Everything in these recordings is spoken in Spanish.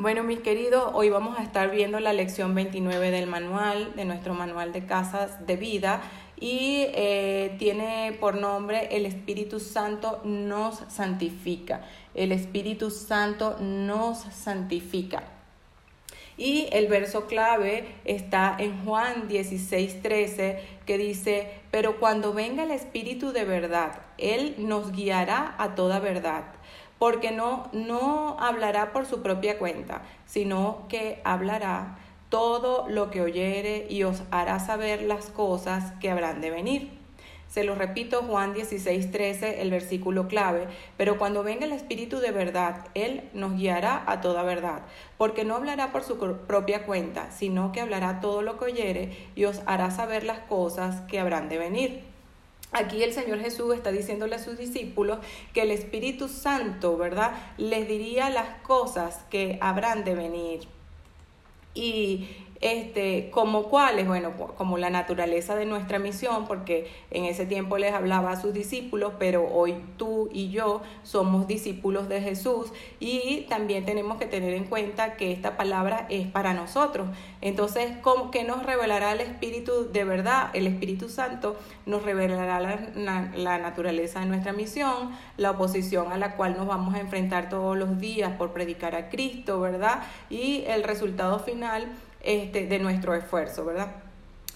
Bueno, mis queridos, hoy vamos a estar viendo la lección 29 del manual, de nuestro manual de casas de vida, y eh, tiene por nombre El Espíritu Santo nos santifica. El Espíritu Santo nos santifica. Y el verso clave está en Juan 16, 13, que dice, pero cuando venga el Espíritu de verdad, Él nos guiará a toda verdad porque no, no hablará por su propia cuenta, sino que hablará todo lo que oyere y os hará saber las cosas que habrán de venir. Se lo repito, Juan 16, 13, el versículo clave, pero cuando venga el Espíritu de verdad, Él nos guiará a toda verdad, porque no hablará por su propia cuenta, sino que hablará todo lo que oyere y os hará saber las cosas que habrán de venir. Aquí el Señor Jesús está diciéndole a sus discípulos que el Espíritu Santo, ¿verdad? Les diría las cosas que habrán de venir. Y este, como cuáles, bueno, como la naturaleza de nuestra misión, porque en ese tiempo les hablaba a sus discípulos, pero hoy tú y yo somos discípulos de Jesús y también tenemos que tener en cuenta que esta palabra es para nosotros. Entonces, ¿cómo, ¿qué nos revelará el Espíritu de verdad? El Espíritu Santo nos revelará la, la naturaleza de nuestra misión, la oposición a la cual nos vamos a enfrentar todos los días por predicar a Cristo, ¿verdad? Y el resultado final este, de nuestro esfuerzo, ¿verdad?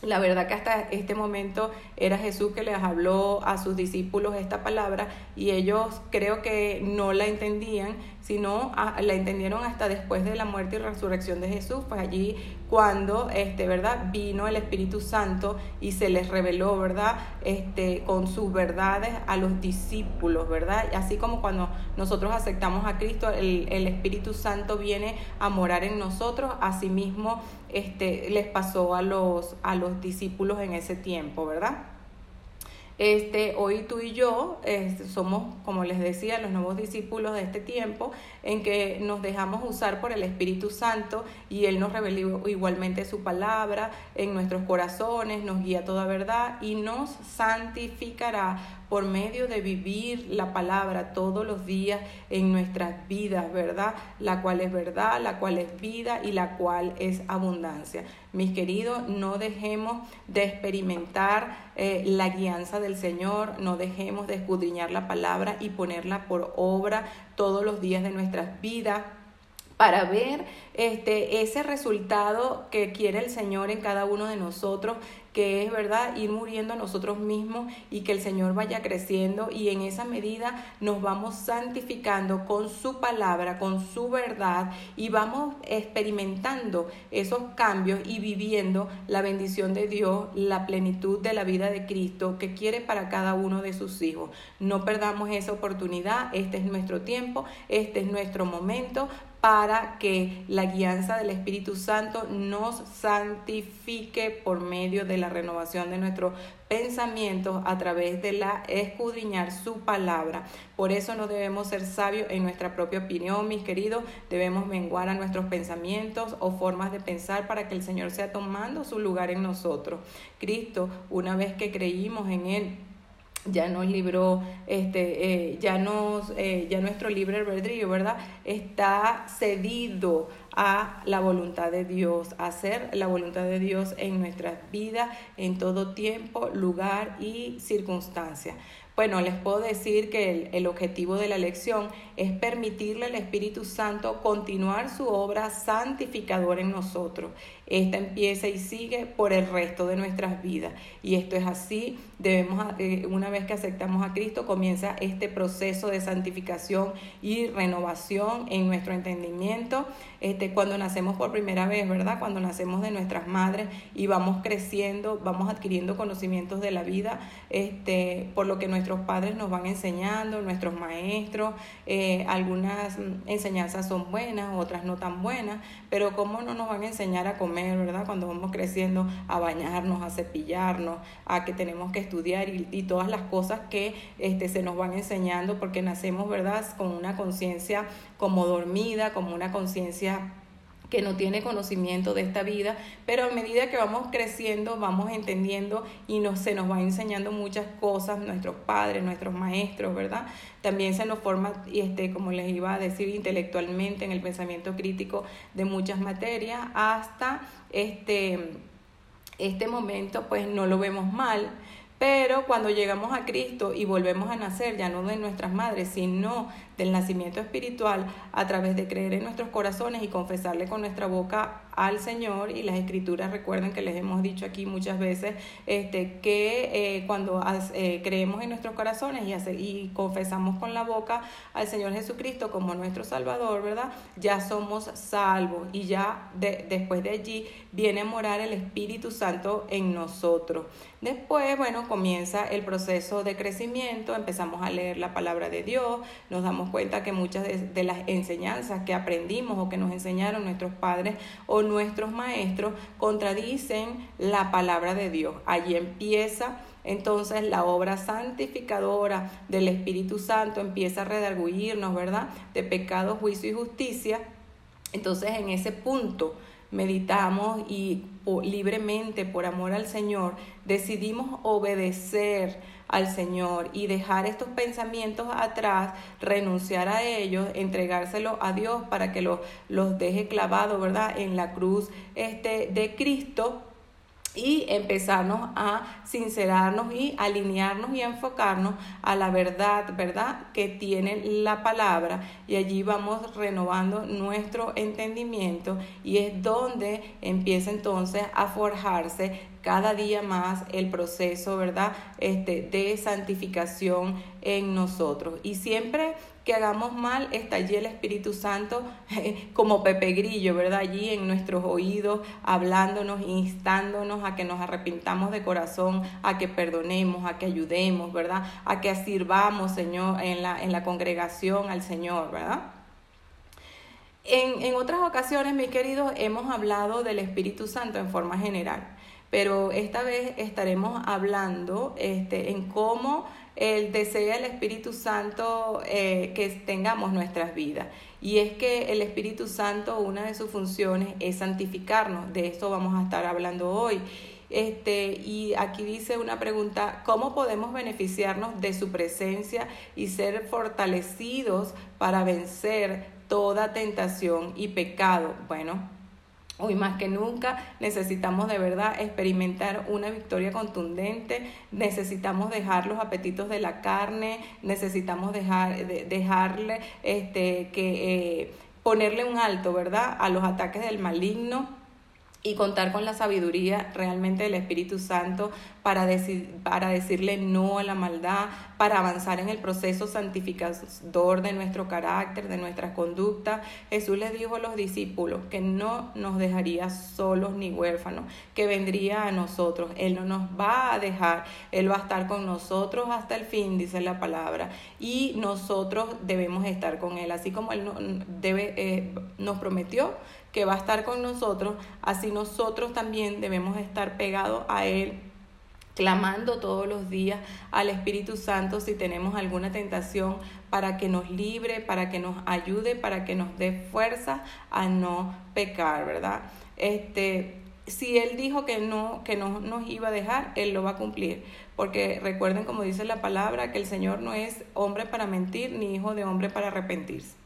La verdad que hasta este momento era Jesús que les habló a sus discípulos esta palabra y ellos creo que no la entendían, sino la entendieron hasta después de la muerte y resurrección de Jesús, pues allí cuando, este, ¿verdad? Vino el Espíritu Santo y se les reveló, ¿verdad? Este, con sus verdades a los discípulos, ¿verdad? Así como cuando nosotros aceptamos a Cristo, el, el Espíritu Santo viene a morar en nosotros, asimismo este, les pasó a los, a los discípulos en ese tiempo, ¿verdad? Este, hoy tú y yo este, somos, como les decía, los nuevos discípulos de este tiempo, en que nos dejamos usar por el Espíritu Santo y Él nos reveló igualmente su palabra en nuestros corazones, nos guía toda verdad y nos santificará por medio de vivir la palabra todos los días en nuestras vidas, ¿verdad? La cual es verdad, la cual es vida y la cual es abundancia. Mis queridos, no dejemos de experimentar eh, la guianza del Señor, no dejemos de escudriñar la palabra y ponerla por obra todos los días de nuestras vidas para ver este, ese resultado que quiere el Señor en cada uno de nosotros, que es verdad ir muriendo a nosotros mismos y que el Señor vaya creciendo y en esa medida nos vamos santificando con su palabra, con su verdad y vamos experimentando esos cambios y viviendo la bendición de Dios, la plenitud de la vida de Cristo que quiere para cada uno de sus hijos. No perdamos esa oportunidad, este es nuestro tiempo, este es nuestro momento para que la guianza del Espíritu Santo nos santifique por medio de la renovación de nuestros pensamientos a través de la escudriñar su palabra. Por eso no debemos ser sabios en nuestra propia opinión, mis queridos, debemos menguar a nuestros pensamientos o formas de pensar para que el Señor sea tomando su lugar en nosotros. Cristo, una vez que creímos en Él, ya nos libró, este, eh, ya, nos, eh, ya nuestro libre albedrío, ¿verdad? Está cedido a la voluntad de Dios, a hacer la voluntad de Dios en nuestras vidas, en todo tiempo, lugar y circunstancia. Bueno, les puedo decir que el, el, objetivo de la lección es permitirle al Espíritu Santo continuar su obra santificadora en nosotros. Esta empieza y sigue por el resto de nuestras vidas. Y esto es así. Debemos, eh, una vez que aceptamos a Cristo, comienza este proceso de santificación y renovación en nuestro entendimiento. Este, cuando nacemos por primera vez, ¿verdad? Cuando nacemos de nuestras madres y vamos creciendo, vamos adquiriendo conocimientos de la vida, este, por lo que nuestros padres nos van enseñando, nuestros maestros, eh, algunas enseñanzas son buenas, otras no tan buenas, pero ¿cómo no nos van a enseñar a comer? ¿Verdad? Cuando vamos creciendo, a bañarnos, a cepillarnos, a que tenemos que estudiar y, todas las cosas que este, se nos van enseñando porque nacemos, ¿verdad? Con una conciencia como dormida, como una conciencia que no tiene conocimiento de esta vida, pero a medida que vamos creciendo, vamos entendiendo y nos, se nos va enseñando muchas cosas, nuestros padres, nuestros maestros, ¿verdad? También se nos forma, este, como les iba a decir, intelectualmente en el pensamiento crítico de muchas materias, hasta este, este momento, pues no lo vemos mal pero cuando llegamos a Cristo y volvemos a nacer, ya no de nuestras madres, sino del nacimiento espiritual, a través de creer en nuestros corazones y confesarle con nuestra boca al Señor, y las escrituras recuerden que les hemos dicho aquí muchas veces, este, que eh, cuando eh, creemos en nuestros corazones y, y confesamos con la boca al Señor Jesucristo como nuestro Salvador, ¿verdad? Ya somos salvos y ya después de allí viene a morar el Espíritu Santo en nosotros. Después, bueno, comienza el proceso de crecimiento, empezamos a leer la palabra de Dios, nos damos cuenta que muchas de, las enseñanzas que aprendimos o que nos enseñaron nuestros padres o nuestros maestros contradicen la palabra de Dios. Allí empieza entonces la obra santificadora del Espíritu Santo, empieza a redarguirnos, ¿verdad? De pecado, juicio y justicia. Entonces en ese punto meditamos y libremente por amor al Señor decidimos obedecer al Señor y dejar estos pensamientos atrás, renunciar a ellos, entregárselo a Dios para que los, los deje clavados, ¿verdad? En la cruz este, de Cristo y empezarnos a sincerarnos y alinearnos y enfocarnos a la verdad, ¿verdad? Que tiene la palabra y allí vamos renovando nuestro entendimiento y es donde empieza entonces a forjarse cada día más el proceso, ¿verdad? Este, de santificación en nosotros. Y siempre que hagamos mal, está allí el Espíritu Santo como Pepe Grillo, ¿verdad? Allí en nuestros oídos, hablándonos, instándonos a que nos arrepintamos de corazón, a que perdonemos, a que ayudemos, ¿verdad? A que sirvamos, Señor, en la, en la congregación al Señor, ¿verdad? En, en otras ocasiones, mis queridos, hemos hablado del Espíritu Santo en forma general, pero esta vez estaremos hablando este, en cómo el desea el Espíritu Santo eh, que tengamos nuestras vidas. Y es que el Espíritu Santo, una de sus funciones es santificarnos. De eso vamos a estar hablando hoy. Este, y aquí dice una pregunta, ¿cómo podemos beneficiarnos de su presencia y ser fortalecidos para vencer toda tentación y pecado? Bueno, Hoy más que nunca necesitamos de verdad experimentar una victoria contundente, necesitamos dejar los apetitos de la carne, necesitamos dejar, dejarle este, que, eh, ponerle un alto, ¿verdad? A los ataques del maligno y contar con la sabiduría realmente del Espíritu Santo para, para decirle no a la maldad, para avanzar en el proceso santificador de nuestro carácter, de nuestras conductas. Jesús les dijo a los discípulos que no nos dejaría solos ni huérfanos, que vendría a nosotros. Él no nos va a dejar, Él va a estar con nosotros hasta el fin, dice la palabra, y nosotros debemos estar con Él, así como Él debe, eh, nos prometió que va a estar con nosotros, así nosotros también debemos estar pegados a Él clamando todos los días al Espíritu Santo si tenemos alguna tentación para que nos libre, para que nos ayude, para que nos dé fuerza a no pecar, ¿verdad? Este, si él dijo que no que no nos iba a dejar, él lo va a cumplir, porque recuerden como dice la palabra que el Señor no es hombre para mentir ni hijo de hombre para arrepentirse.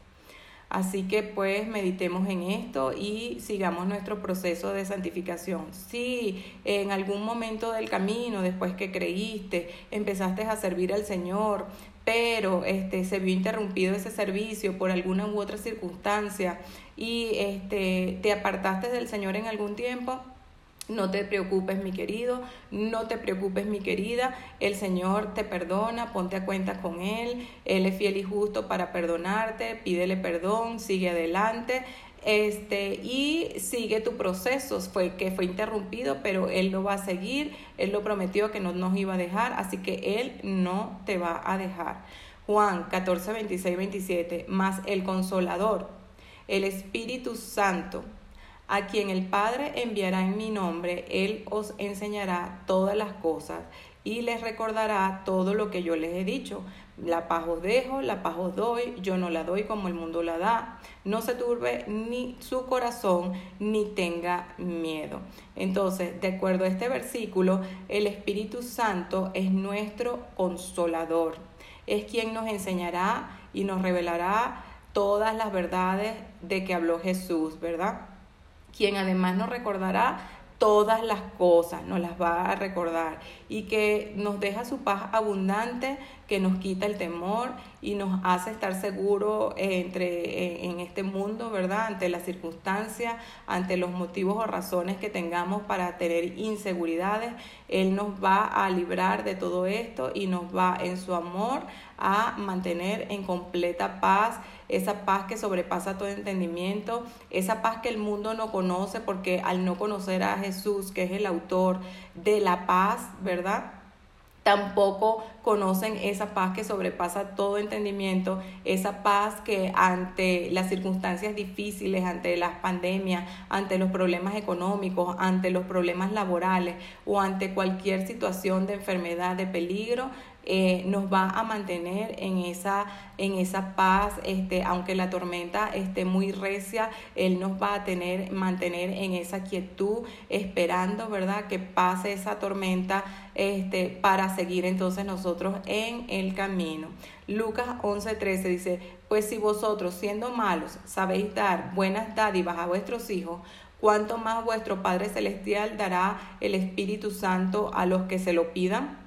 Así que pues meditemos en esto y sigamos nuestro proceso de santificación. Si en algún momento del camino, después que creíste, empezaste a servir al Señor, pero este, se vio interrumpido ese servicio por alguna u otra circunstancia y este, te apartaste del Señor en algún tiempo, no te preocupes, mi querido, no te preocupes, mi querida. El Señor te perdona, ponte a cuenta con Él. Él es fiel y justo para perdonarte. Pídele perdón, sigue adelante. Este, y sigue tu proceso, fue que fue interrumpido, pero Él lo va a seguir, Él lo prometió que no nos iba a dejar, así que Él no te va a dejar. Juan 14, 26, 27, más el consolador, el Espíritu Santo, a quien el Padre enviará en mi nombre, Él os enseñará todas las cosas y les recordará todo lo que yo les he dicho. La paz os dejo, la paz os doy, yo no la doy como el mundo la da. No se turbe ni su corazón ni tenga miedo. Entonces, de acuerdo a este versículo, el Espíritu Santo es nuestro consolador. Es quien nos enseñará y nos revelará todas las verdades de que habló Jesús, ¿verdad? Quien además nos recordará todas las cosas, nos las va a recordar y que nos deja su paz abundante, que nos quita el temor y nos hace estar seguros entre, en este mundo, ¿verdad? Ante las circunstancias, ante los motivos o razones que tengamos para tener inseguridades. Él nos va a librar de todo esto y nos va en su amor a mantener en completa paz esa paz que sobrepasa todo entendimiento, esa paz que el mundo no conoce porque al no conocer a Jesús, que es el autor de la paz, ¿verdad? Tampoco conocen esa paz que sobrepasa todo entendimiento, esa paz que ante las circunstancias difíciles, ante las pandemias, ante los problemas económicos, ante los problemas laborales o ante cualquier situación de enfermedad, de peligro, eh, nos va a mantener en esa, en esa paz, este, aunque la tormenta esté muy recia, Él nos va a tener, mantener en esa quietud, esperando, ¿verdad?, que pase esa tormenta este, para seguir entonces nosotros en el camino. Lucas 11:13 dice, pues si vosotros siendo malos sabéis dar buenas dádivas a vuestros hijos, cuánto más vuestro Padre Celestial dará el Espíritu Santo a los que se lo pidan.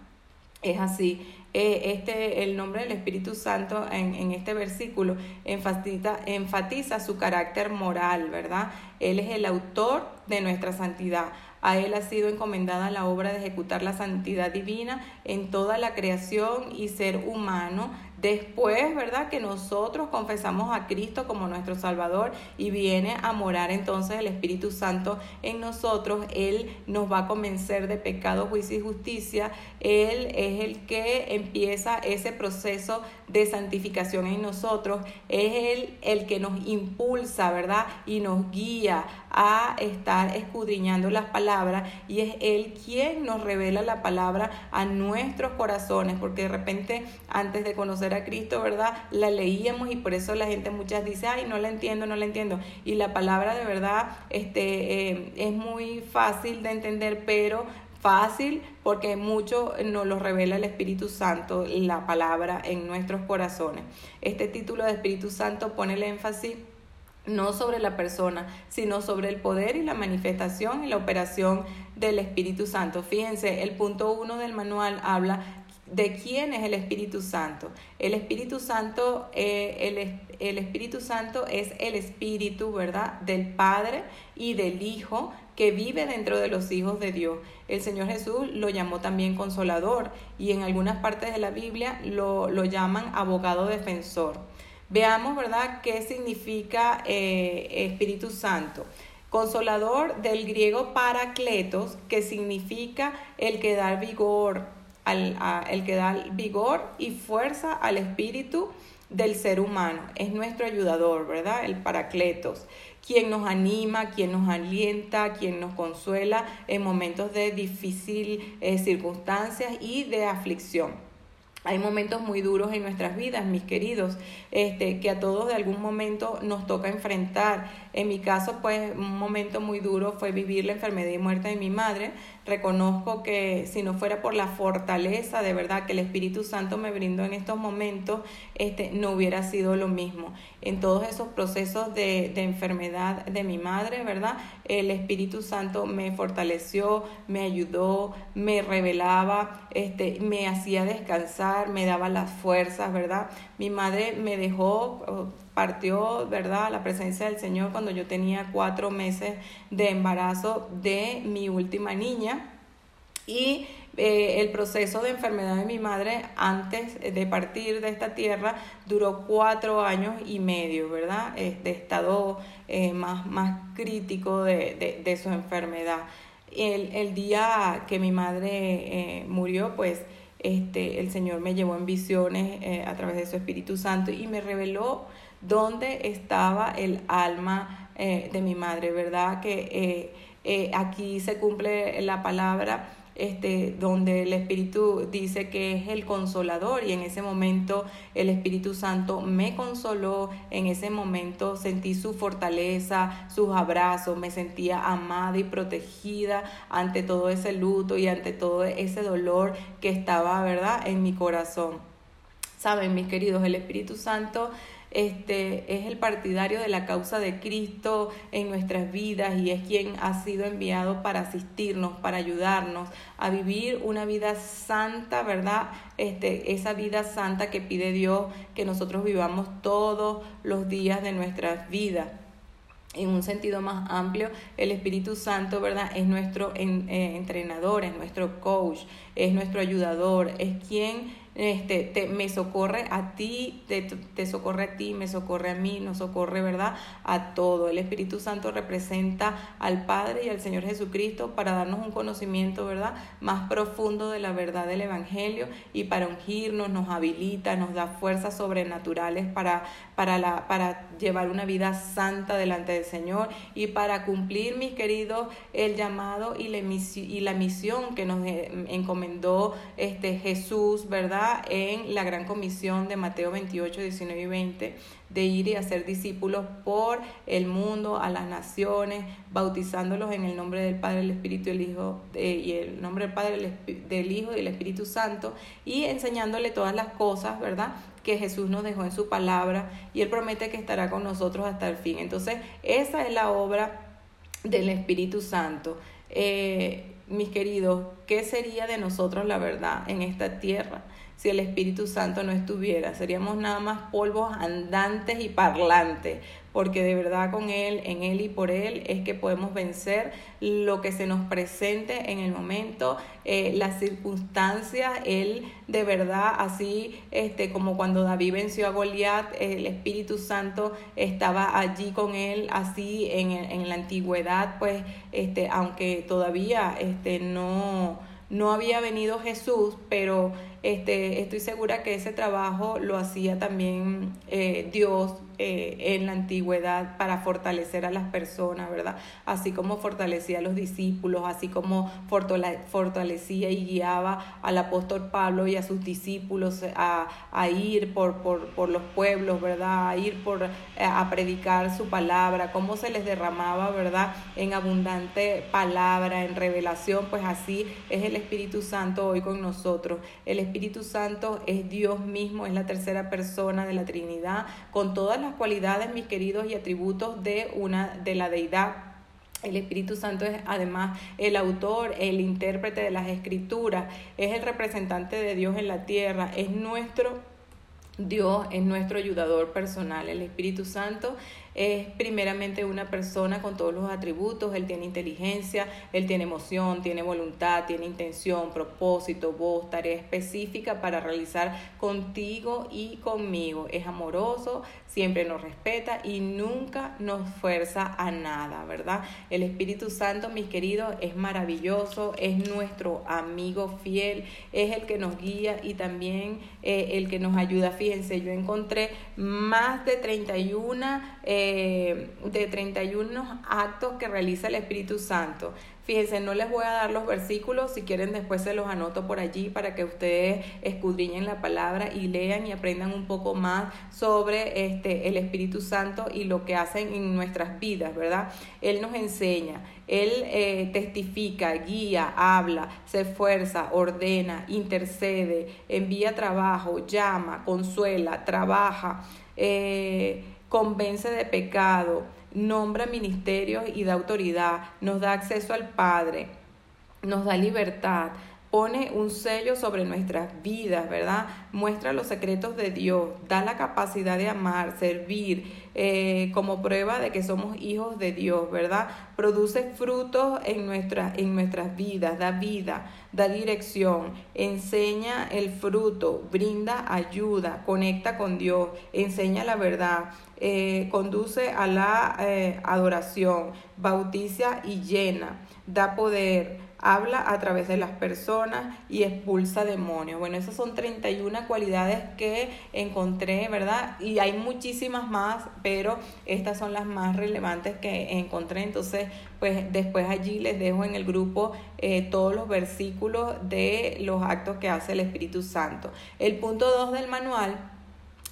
Es así. Eh, este, el nombre del Espíritu Santo en, en este versículo enfatiza, enfatiza su carácter moral, ¿verdad? Él es el autor de nuestra santidad. A Él ha sido encomendada la obra de ejecutar la santidad divina en toda la creación y ser humano Después, ¿verdad? Que nosotros confesamos a Cristo como nuestro Salvador y viene a morar entonces el Espíritu Santo en nosotros. Él nos va a convencer de pecado, juicio y justicia. Él es el que empieza ese proceso de santificación en nosotros. Es Él el que nos impulsa, ¿verdad? Y nos guía a estar escudriñando las palabras y es Él quien nos revela la palabra a nuestros corazones, porque de repente antes de conocer a Cristo, ¿verdad? La leíamos y por eso la gente muchas dice, ay, no la entiendo, no la entiendo. Y la palabra de verdad este, eh, es muy fácil de entender, pero fácil porque mucho nos lo revela el Espíritu Santo, la palabra en nuestros corazones. Este título de Espíritu Santo pone el énfasis no sobre la persona, sino sobre el poder y la manifestación y la operación del Espíritu Santo. Fíjense, el punto uno del manual habla de quién es el Espíritu Santo. El Espíritu Santo, eh, el, el Espíritu Santo es el Espíritu, ¿verdad?, del Padre y del Hijo que vive dentro de los hijos de Dios. El Señor Jesús lo llamó también consolador y en algunas partes de la Biblia lo, lo llaman abogado defensor. Veamos, ¿verdad?, qué significa eh, Espíritu Santo. Consolador del griego paracletos, que significa el que da vigor, al, el que da vigor y fuerza al espíritu del ser humano. Es nuestro ayudador, ¿verdad? El paracletos, quien nos anima, quien nos alienta, quien nos consuela en momentos de difícil eh, circunstancias y de aflicción. Hay momentos muy duros en nuestras vidas, mis queridos, este, que a todos de algún momento nos toca enfrentar. En mi caso, pues un momento muy duro fue vivir la enfermedad y muerte de mi madre. Reconozco que si no fuera por la fortaleza de verdad que el Espíritu Santo me brindó en estos momentos, este, no hubiera sido lo mismo. En todos esos procesos de, de enfermedad de mi madre, ¿verdad? El Espíritu Santo me fortaleció, me ayudó, me revelaba, este, me hacía descansar, me daba las fuerzas, ¿verdad? Mi madre me dejó partió, ¿verdad?, la presencia del Señor cuando yo tenía cuatro meses de embarazo de mi última niña. Y eh, el proceso de enfermedad de mi madre antes de partir de esta tierra duró cuatro años y medio, ¿verdad? de estado eh, más, más crítico de, de, su enfermedad. El, el, día que mi madre eh, murió, pues este, el Señor me llevó en visiones a través de su Espíritu Santo y me reveló dónde estaba el alma eh, de mi madre, ¿verdad? Que eh, eh, aquí se cumple la palabra este, donde el Espíritu dice que es el consolador y en ese momento el Espíritu Santo me consoló, en ese momento sentí su fortaleza, sus abrazos, me sentía amada y protegida ante todo ese luto y ante todo ese dolor que estaba, ¿verdad?, en mi corazón. Saben, mis queridos, el Espíritu Santo este, es el partidario de la causa de Cristo en nuestras vidas y es quien ha sido enviado para asistirnos, para ayudarnos a vivir una vida santa, ¿verdad? Este, esa vida santa que pide Dios que nosotros vivamos todos los días de nuestras vidas en un sentido más amplio, el Espíritu Santo, ¿verdad? Es nuestro eh, entrenador, es nuestro coach, es nuestro ayudador, es quien este, te, me socorre a ti, te, te, socorre a ti, me socorre a mí, nos socorre, ¿verdad? A todo. El Espíritu Santo representa al Padre y al Señor Jesucristo para darnos un conocimiento, ¿verdad? Más profundo de la verdad del Evangelio y para ungirnos, nos habilita, nos da fuerzas sobrenaturales para, para, la, para llevar una vida santa delante del Señor y para cumplir, mis queridos, el llamado y la, y la misión que nos eh, encomendó este Jesús, ¿verdad? En la gran comisión de Mateo 28, 19 y 20 de ir y hacer discípulos por el mundo, a las naciones, bautizándolos en el nombre del Padre, el Espíritu el Hijo, eh, y el nombre del Padre, del Hijo y del Espíritu Santo, y enseñándole todas las cosas, ¿verdad? que Jesús nos dejó en su palabra y Él promete que estará con nosotros hasta el fin. Entonces, esa es la obra del Espíritu Santo. Eh, mis queridos, ¿qué sería de nosotros la verdad en esta tierra? Si el Espíritu Santo no estuviera. Seríamos nada más polvos andantes y parlantes, porque de verdad con Él, en Él y por Él es que podemos vencer lo que se nos presente en el momento, eh, las circunstancias, Él de verdad, así este, como cuando David venció a Goliat, el Espíritu Santo estaba allí con Él, así en, en la antigüedad, pues, este, aunque todavía este, no no había venido Jesús, pero este, estoy segura que ese trabajo lo hacía también eh, Dios eh, en la antigüedad para fortalecer a las personas, ¿verdad? Así como fortalecía a los discípulos, así como fortalecía y guiaba al apóstol Pablo y a sus discípulos a, ir por, por, los pueblos, ¿verdad? A ir por, eh, a predicar su palabra, cómo se les derramaba, ¿verdad? En abundante palabra, en revelación, pues así es el Espíritu Santo hoy con nosotros. El Espíritu Santo es Dios mismo, es la tercera persona de la Trinidad, con todas las cualidades, mis queridos, y atributos de una de la deidad. El Espíritu Santo es además el autor, el intérprete de las escrituras, es el representante de Dios en la tierra, es nuestro Dios, es nuestro ayudador personal. El Espíritu Santo es primeramente una persona con todos los atributos, él tiene inteligencia, él tiene emoción, tiene voluntad, tiene intención, propósito, voz, tarea específica para realizar contigo y conmigo. Es amoroso, siempre nos respeta y nunca nos fuerza a nada, ¿verdad? El Espíritu Santo, mis queridos, es maravilloso, es nuestro amigo fiel, es el que nos guía y también eh, el que nos ayuda. Fíjense, yo encontré más de 31 eh, de 31 actos que realiza el Espíritu Santo. Fíjense, no les voy a dar los versículos, si quieren después se los anoto por allí para que ustedes escudriñen la palabra y lean y aprendan un poco más sobre este, el Espíritu Santo y lo que hacen en nuestras vidas, ¿verdad? Él nos enseña, Él eh, testifica, guía, habla, se esfuerza, ordena, intercede, envía trabajo, llama, consuela, trabaja. Eh, convence de pecado, nombra ministerios y da autoridad, nos da acceso al Padre, nos da libertad, pone un sello sobre nuestras vidas, ¿verdad? Muestra los secretos de Dios, da la capacidad de amar, servir, eh, como prueba de que somos hijos de Dios, ¿verdad? Produce frutos en, nuestra, en nuestras vidas, da vida, da dirección, enseña el fruto, brinda ayuda, conecta con Dios, enseña la verdad, eh, conduce a la eh, adoración, bautiza y llena, da poder, habla a través de las personas y expulsa demonios. Bueno, esas son 31 cualidades que encontré, ¿verdad? Y hay muchísimas más, pero estas son las más relevantes que encontré. Entonces, pues después allí les dejo en el grupo eh, todos los versículos de los actos que hace el Espíritu Santo. El punto 2 del manual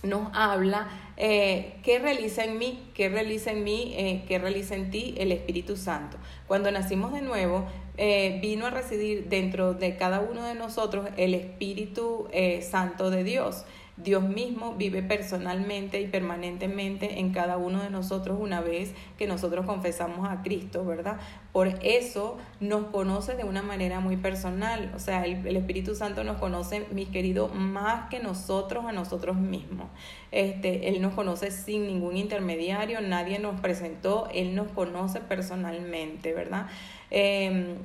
nos habla eh, qué realiza en mí, qué realiza en mí, eh, qué realiza en ti el Espíritu Santo. Cuando nacimos de nuevo, eh, vino a residir dentro de cada uno de nosotros el Espíritu eh, Santo de Dios. Dios mismo vive personalmente y permanentemente en cada uno de nosotros una vez que nosotros confesamos a Cristo, ¿verdad? Por eso nos conoce de una manera muy personal. O sea, el, Espíritu Santo nos conoce, mi querido, más que nosotros a nosotros mismos. Este, él nos conoce sin ningún intermediario, nadie nos presentó, Él nos conoce personalmente, ¿verdad? Em,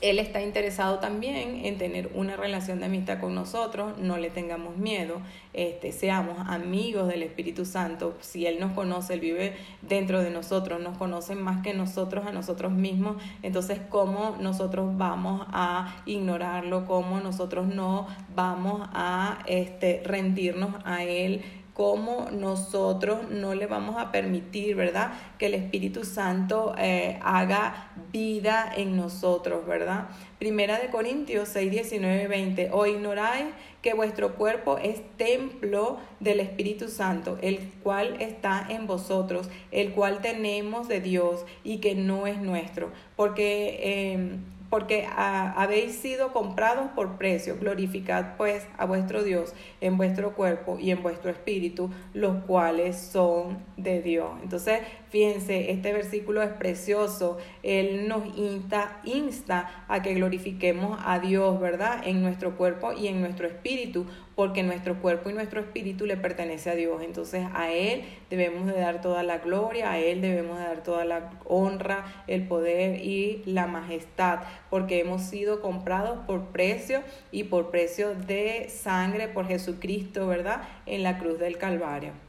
él está interesado también en tener una relación de amistad con nosotros, no le tengamos miedo, este, seamos amigos del Espíritu Santo. Si Él nos conoce, Él vive dentro de nosotros, nos conoce más que nosotros a nosotros mismos. Entonces, ¿cómo nosotros vamos a ignorarlo? ¿Cómo nosotros no vamos a este, rendirnos a Él? Cómo nosotros no le vamos a permitir, ¿verdad? Que el Espíritu Santo eh, haga vida en nosotros, ¿verdad? Primera de Corintios 6, 19, 20. O ignoráis que vuestro cuerpo es templo del Espíritu Santo, el cual está en vosotros, el cual tenemos de Dios y que no es nuestro. Porque... Em, porque habéis sido comprados por precio. Glorificad pues a vuestro Dios en vuestro cuerpo y en vuestro espíritu, los cuales son de Dios. Entonces, fíjense, este versículo es precioso. Él nos insta, insta a que glorifiquemos a Dios, ¿verdad? En nuestro cuerpo y en nuestro espíritu, porque nuestro cuerpo y nuestro espíritu le pertenece a Dios. Entonces a Él debemos de dar toda la gloria, a Él debemos de dar toda la honra, el poder y la majestad, porque hemos sido comprados por precio y por precio de sangre por Jesucristo, ¿verdad? En la cruz del Calvario.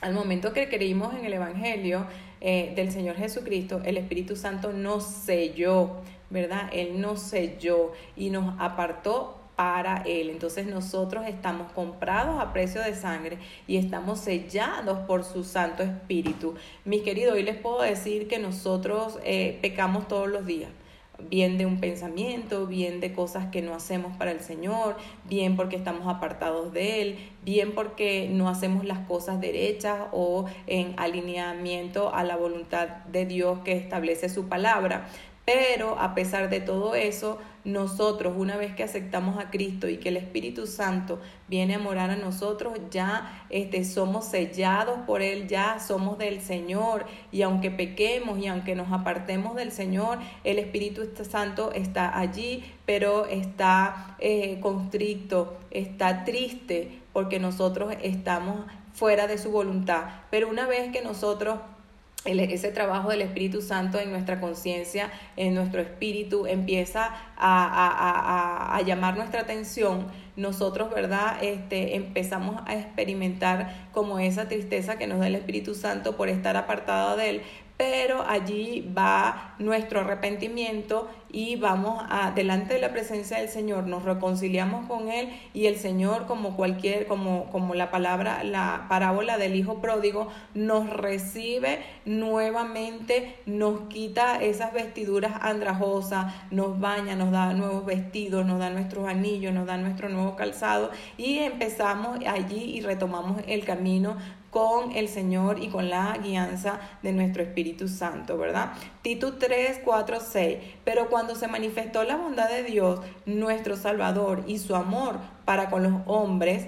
Al momento que creímos en el Evangelio eh, del Señor Jesucristo, el Espíritu Santo nos selló, ¿verdad? Él nos selló y nos apartó para Él. Entonces nosotros estamos comprados a precio de sangre y estamos sellados por su Santo Espíritu. Mis queridos, hoy les puedo decir que nosotros eh, pecamos todos los días bien de un pensamiento, bien de cosas que no hacemos para el Señor, bien porque estamos apartados de Él, bien porque no hacemos las cosas derechas o en alineamiento a la voluntad de Dios que establece su palabra. Pero a pesar de todo eso, nosotros, una vez que aceptamos a Cristo y que el Espíritu Santo viene a morar a nosotros, ya este, somos sellados por Él, ya somos del Señor. Y aunque pequemos y aunque nos apartemos del Señor, el Espíritu Santo está allí, pero está eh, constricto, está triste, porque nosotros estamos fuera de su voluntad. Pero una vez que nosotros ese trabajo del Espíritu Santo en nuestra conciencia, en nuestro espíritu, empieza a, a, a, llamar nuestra atención, nosotros, ¿verdad? Este, empezamos a experimentar como esa tristeza que nos da el Espíritu Santo por estar apartado de Él, pero allí va nuestro arrepentimiento y vamos a delante de la presencia del Señor, nos reconciliamos con él y el Señor como cualquier como como la palabra la parábola del hijo pródigo nos recibe nuevamente, nos quita esas vestiduras andrajosas, nos baña, nos da nuevos vestidos, nos da nuestros anillos, nos da nuestro nuevo calzado y empezamos allí y retomamos el camino con el Señor y con la guianza de nuestro Espíritu Santo, ¿verdad? Tito 3, 4, 6. Pero cuando se manifestó la bondad de Dios, nuestro Salvador, y su amor para con los hombres,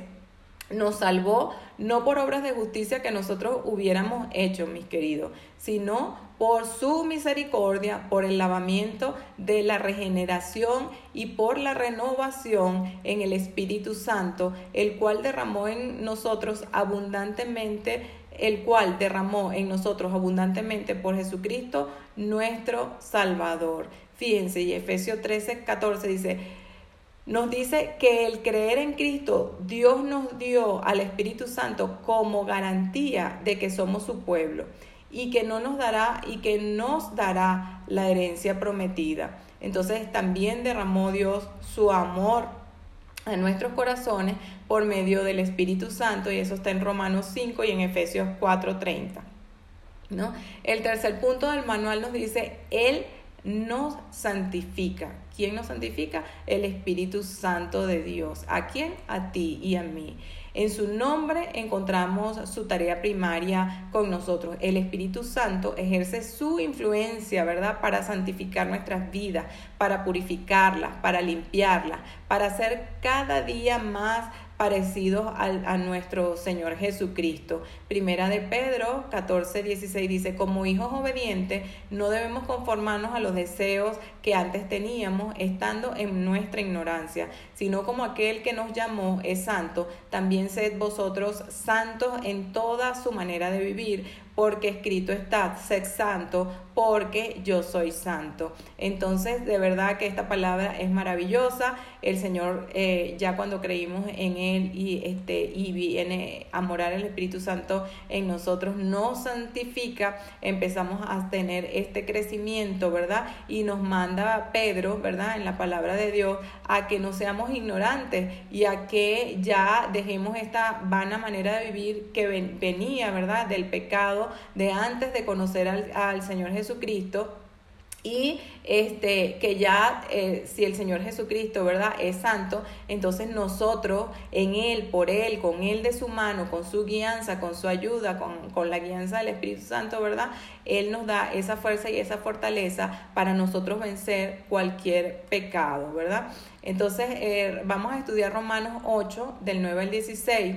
nos salvó no por obras de justicia que nosotros hubiéramos hecho, mis queridos, sino por su misericordia, por el lavamiento de la regeneración y por la renovación en el Espíritu Santo, el cual derramó en nosotros abundantemente, el cual derramó en nosotros abundantemente por Jesucristo, nuestro Salvador. Fíjense, y Efesios 13, 14 dice, nos dice que el creer en Cristo, Dios nos dio al Espíritu Santo como garantía de que somos su pueblo y que no nos dará y que nos dará la herencia prometida. Entonces también derramó Dios su amor a nuestros corazones por medio del Espíritu Santo y eso está en Romanos 5 y en Efesios 4:30. ¿no? El tercer punto del manual nos dice, Él nos santifica. ¿Quién nos santifica? El Espíritu Santo de Dios. ¿A quién? A ti y a mí. En su nombre encontramos su tarea primaria con nosotros. El Espíritu Santo ejerce su influencia, ¿verdad? Para santificar nuestras vidas, para purificarlas, para limpiarlas, para hacer cada día más parecidos a, nuestro Señor Jesucristo. Primera de Pedro 14, 16 dice, como hijos obedientes, no debemos conformarnos a los deseos que antes teníamos, estando en nuestra ignorancia, sino como aquel que nos llamó es santo, también sed vosotros santos en toda su manera de vivir, porque escrito está, sed santo, porque yo soy santo. Entonces, de verdad que esta palabra es maravillosa. El Señor, eh, ya cuando creímos en Él y, este, y viene a morar el Espíritu Santo en nosotros, nos santifica, empezamos a tener este crecimiento, ¿verdad? Y nos manda Pedro, ¿verdad? En la palabra de Dios, a que no seamos ignorantes y a que ya dejemos esta vana manera de vivir que venía, ¿verdad? Del pecado, de antes de conocer al, al Señor Jesús Jesucristo y este que ya eh, si el Señor Jesucristo verdad es santo entonces nosotros en él por él con él de su mano con su guianza con su ayuda con, con la guianza del Espíritu Santo verdad él nos da esa fuerza y esa fortaleza para nosotros vencer cualquier pecado verdad entonces eh, vamos a estudiar Romanos 8 del 9 al 16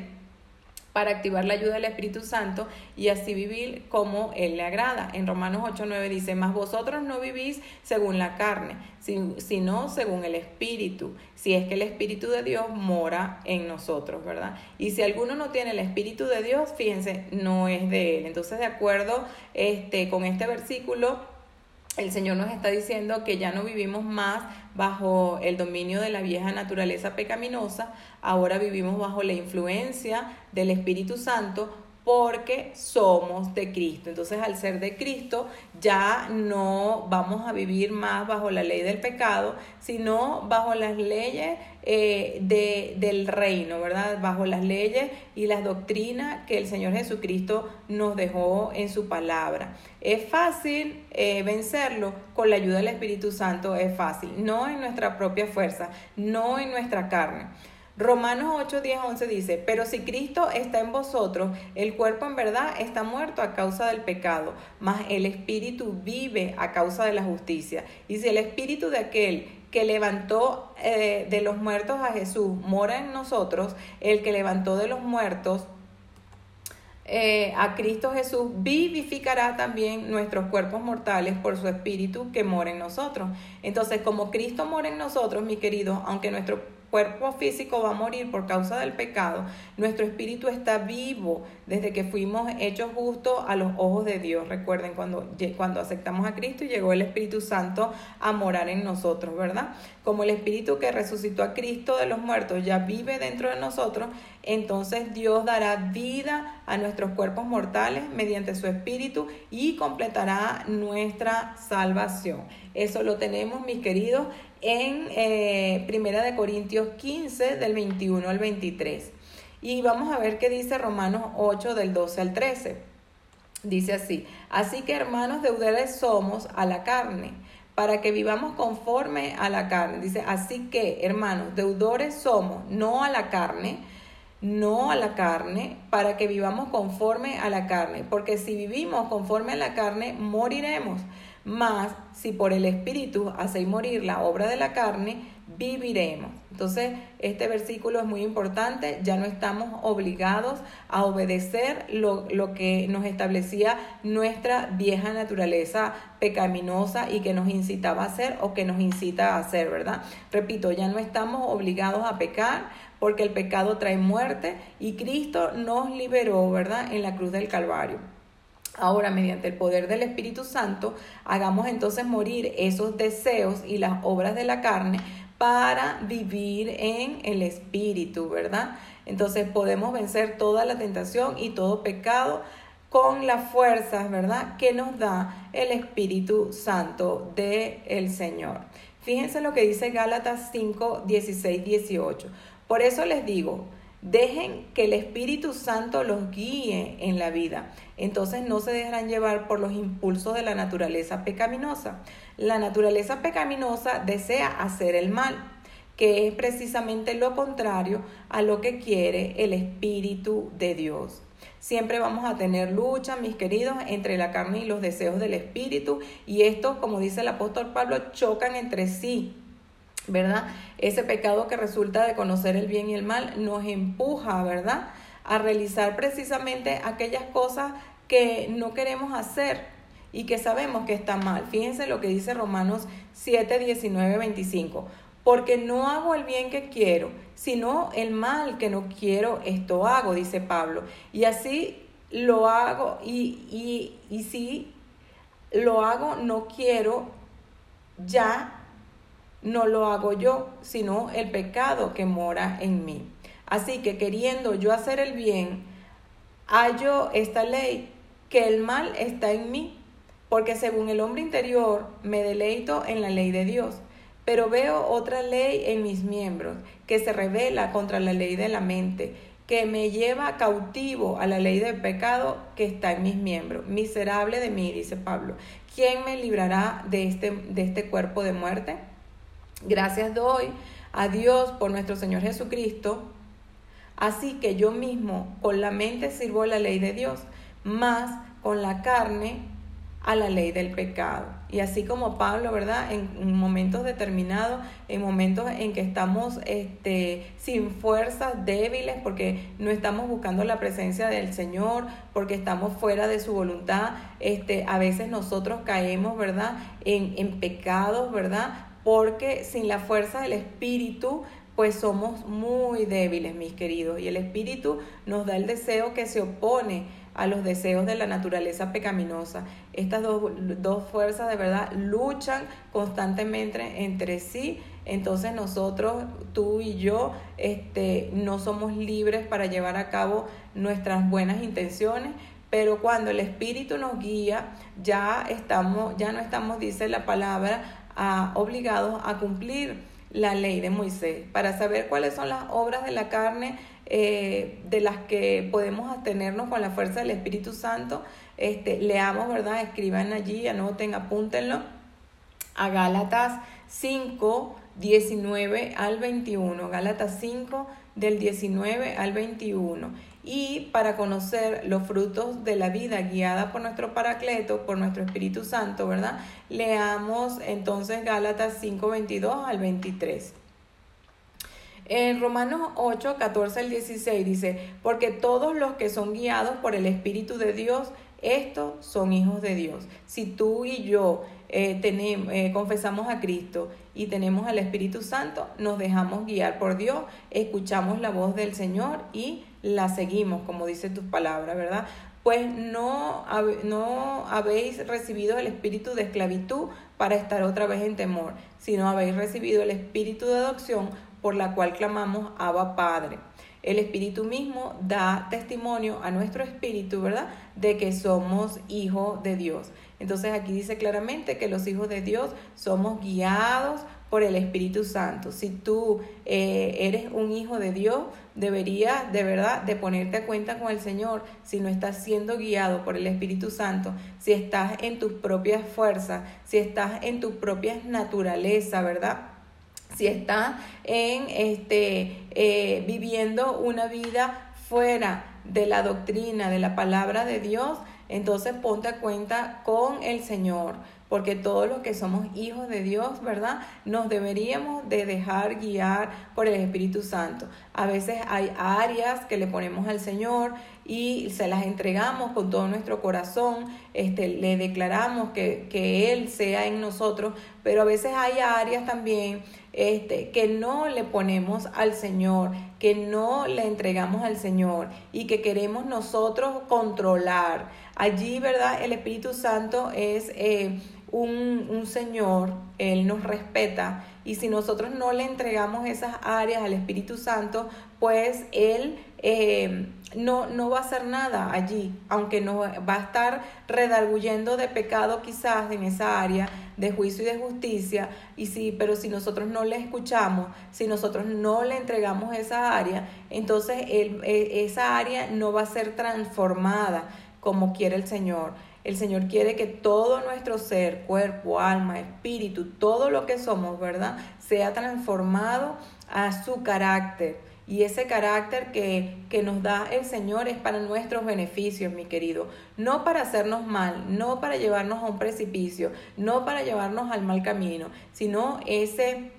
para activar la ayuda del Espíritu Santo y así vivir como Él le agrada. En Romanos 8:9 dice, mas vosotros no vivís según la carne, sino según el Espíritu, si es que el Espíritu de Dios mora en nosotros, ¿verdad? Y si alguno no tiene el Espíritu de Dios, fíjense, no es de Él. Entonces, de acuerdo este, con este versículo, el Señor nos está diciendo que ya no vivimos más bajo el dominio de la vieja naturaleza pecaminosa, ahora vivimos bajo la influencia del Espíritu Santo porque somos de Cristo. Entonces, al ser de Cristo, ya no vamos a vivir más bajo la ley del pecado, sino bajo las leyes eh, de, del reino, ¿verdad? Bajo las leyes y las doctrinas que el Señor Jesucristo nos dejó en su palabra. Es fácil eh, vencerlo con la ayuda del Espíritu Santo, es fácil, no en nuestra propia fuerza, no en nuestra carne. Romanos 8, 10, 11 dice, pero si Cristo está en vosotros, el cuerpo en verdad está muerto a causa del pecado, mas el espíritu vive a causa de la justicia. Y si el espíritu de aquel que levantó eh, de los muertos a Jesús mora en nosotros, el que levantó de los muertos eh, a Cristo Jesús vivificará también nuestros cuerpos mortales por su espíritu que mora en nosotros. Entonces, como Cristo mora en nosotros, mi querido, aunque nuestro cuerpo físico va a morir por causa del pecado, nuestro espíritu está vivo desde que fuimos hechos justos a los ojos de Dios. Recuerden cuando, cuando aceptamos a Cristo y llegó el Espíritu Santo a morar en nosotros, ¿verdad? Como el Espíritu que resucitó a Cristo de los muertos ya vive dentro de nosotros, entonces Dios dará vida a nuestros cuerpos mortales mediante su Espíritu y completará nuestra salvación. Eso lo tenemos, mis queridos, en eh, Primera de Corintios 15 del 21 al 23. Y vamos a ver qué dice Romanos 8 del 12 al 13. Dice así, así que hermanos deudores somos a la carne, para que vivamos conforme a la carne. Dice, así que hermanos deudores somos, no a la carne, no a la carne, para que vivamos conforme a la carne, porque si vivimos conforme a la carne, moriremos. Mas si por el Espíritu hacéis morir la obra de la carne, viviremos. Entonces, este versículo es muy importante, ya no estamos obligados a obedecer lo, lo, que nos establecía nuestra vieja naturaleza pecaminosa y que nos incitaba a hacer o que nos incita a hacer, ¿verdad? Repito, ya no estamos obligados a pecar porque el pecado trae muerte y Cristo nos liberó, ¿verdad? En la cruz del Calvario. Ahora, mediante el poder del Espíritu Santo, hagamos entonces morir esos deseos y las obras de la carne para vivir en el Espíritu, ¿verdad? Entonces podemos vencer toda la tentación y todo pecado con las fuerzas, ¿verdad? Que nos da el Espíritu Santo del el Señor. Fíjense lo que dice Gálatas 5, 16, 18. Por eso les digo, dejen que el Espíritu Santo los guíe en la vida. Entonces no se dejarán llevar por los impulsos de la naturaleza pecaminosa. La naturaleza pecaminosa desea hacer el mal, que es precisamente lo contrario a lo que quiere el Espíritu de Dios. Siempre vamos a tener lucha, mis queridos, entre la carne y los deseos del espíritu. Y estos, como dice el apóstol Pablo, chocan entre sí. ¿Verdad? Ese pecado que resulta de conocer el bien y el mal nos empuja, ¿verdad? A realizar precisamente aquellas cosas que no queremos hacer y que sabemos que está mal. Fíjense lo que dice Romanos 7, 19, 25 porque no hago el bien que quiero, sino el mal que no quiero, esto hago, dice Pablo. Y así lo hago, y, y, y si lo hago, no quiero, ya no lo hago yo, sino el pecado que mora en mí. Así que queriendo yo hacer el bien, hallo esta ley, que el mal está en mí, porque según el hombre interior me deleito en la ley de Dios pero veo otra ley en mis miembros que se revela contra la ley de la mente, que me lleva cautivo a la ley del pecado que está en mis miembros. Miserable de mí, dice Pablo. ¿Quién me librará de este, de este cuerpo de muerte? Gracias doy a Dios por nuestro Señor Jesucristo. Así que yo mismo con la mente sirvo la ley de Dios, más con la carne a la ley del pecado. Y así como Pablo, ¿verdad? En, momentos determinados, en momentos en que estamos este, sin fuerzas, débiles, porque no estamos buscando la presencia del Señor, porque estamos fuera de su voluntad, este, a veces nosotros caemos, ¿verdad? En, en pecados, ¿verdad? Porque sin la fuerza del Espíritu, pues somos muy débiles, mis queridos. Y el Espíritu nos da el deseo que se opone a los deseos de la naturaleza pecaminosa. Estas dos, fuerzas de verdad luchan constantemente entre sí. Entonces nosotros, tú y yo, este, no somos libres para llevar a cabo nuestras buenas intenciones, pero cuando el Espíritu nos guía, ya estamos, ya no estamos, dice la palabra, obligados a cumplir la ley de Moisés. Para saber cuáles son las obras de la carne, eh, de las que podemos abstenernos con la fuerza del Espíritu Santo. Este, leamos, ¿verdad? Escriban allí, anoten, apúntenlo. A Gálatas 5, 19 al 21. Gálatas 5, del 19 al 21. Y para conocer los frutos de la vida guiada por nuestro Paracleto, por nuestro Espíritu Santo, ¿verdad? Leamos entonces Gálatas 5, 22 al 23. En Romanos 8, 14 al 16 dice, porque todos los que son guiados por el Espíritu de Dios, estos son hijos de Dios. Si tú y yo eh, tenemos, eh, confesamos a Cristo y tenemos al Espíritu Santo, nos dejamos guiar por Dios, escuchamos la voz del Señor y la seguimos, como dice tus palabras, ¿verdad? Pues no, no habéis recibido el espíritu de esclavitud para estar otra vez en temor, sino habéis recibido el espíritu de adopción por la cual clamamos Abba Padre. El Espíritu mismo da testimonio a nuestro espíritu, ¿verdad?, de que somos hijos de Dios. Entonces aquí dice claramente que los hijos de Dios somos guiados por el Espíritu Santo. Si tú eh, eres un hijo de Dios, deberías de verdad de ponerte a cuenta con el Señor si no estás siendo guiado por el Espíritu Santo, si estás en tus propias fuerzas, si estás en tu propia naturaleza, ¿verdad? si está en este, eh, viviendo una vida fuera de la doctrina, de la palabra de Dios, entonces ponte a cuenta con el Señor, porque todos los que somos hijos de Dios, ¿verdad? Nos deberíamos de dejar guiar por el Espíritu Santo. A veces hay áreas que le ponemos al Señor y se las entregamos con todo nuestro corazón, este, le declaramos que, que Él sea en nosotros, pero a veces hay áreas también este, que no le ponemos al Señor, que no le entregamos al Señor y que queremos nosotros controlar. Allí, ¿verdad? El Espíritu Santo es... Eh, un, un Señor, Él nos respeta y si nosotros no le entregamos esas áreas al Espíritu Santo, pues Él eh, no, no va a hacer nada allí, aunque no va a estar redarguyendo de pecado quizás en esa área de juicio y de justicia, y sí, pero si nosotros no le escuchamos, si nosotros no le entregamos esa área, entonces e, esa área no va a ser transformada como quiere el Señor. El Señor quiere que todo nuestro ser, cuerpo, alma, espíritu, todo lo que somos, ¿verdad? Sea transformado a su carácter. Y ese carácter que, que, nos da el Señor es para nuestros beneficios, mi querido. No para hacernos mal, no para llevarnos a un precipicio, no para llevarnos al mal camino, sino ese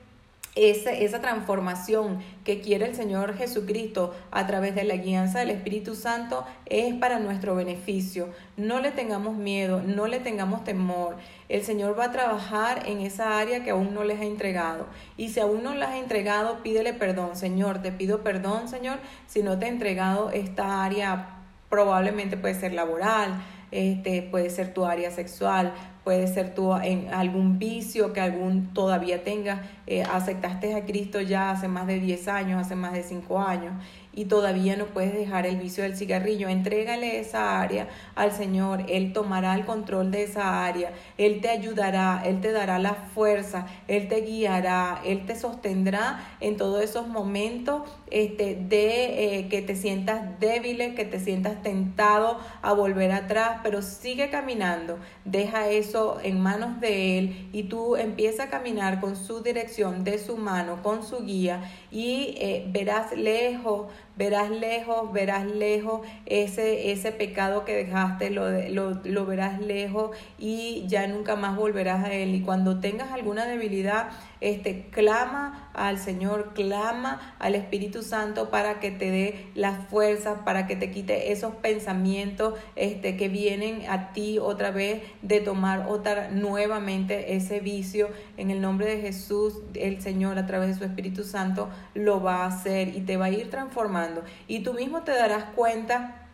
esa, transformación que quiere el Señor Jesucristo a través de la guianza del Espíritu Santo es para nuestro beneficio. No le tengamos miedo, no le tengamos temor. El Señor va a trabajar en esa área que aún no les ha entregado. Y si aún no las ha entregado, pídele perdón. Señor, te pido perdón, Señor, si no te he entregado esta área, probablemente puede ser laboral, este, puede ser tu área sexual, puede ser tú en algún vicio que algún todavía tengas, eh, aceptaste a Cristo ya hace más de 10 años, hace más de 5 años y todavía no puedes dejar el vicio del cigarrillo, entrégale esa área al Señor, Él tomará el control de esa área, Él te ayudará, Él te dará la fuerza, Él te guiará, Él te sostendrá en todos esos momentos este, de eh, que te sientas débil, que te sientas tentado a volver atrás, pero sigue caminando, deja eso en manos de Él y tú empieza a caminar con su dirección, de su mano, con su guía y eh, verás lejos verás lejos, verás lejos ese, ese pecado que dejaste, lo, lo, lo verás lejos y ya nunca más volverás a él. Y cuando tengas alguna debilidad, este, clama al Señor, clama al Espíritu Santo para que te dé la fuerza, para que te quite esos pensamientos este, que vienen a ti otra vez de tomar otra nuevamente ese vicio. En el nombre de Jesús, el Señor a través de su Espíritu Santo lo va a hacer y te va a ir transformando. Y tú mismo te darás cuenta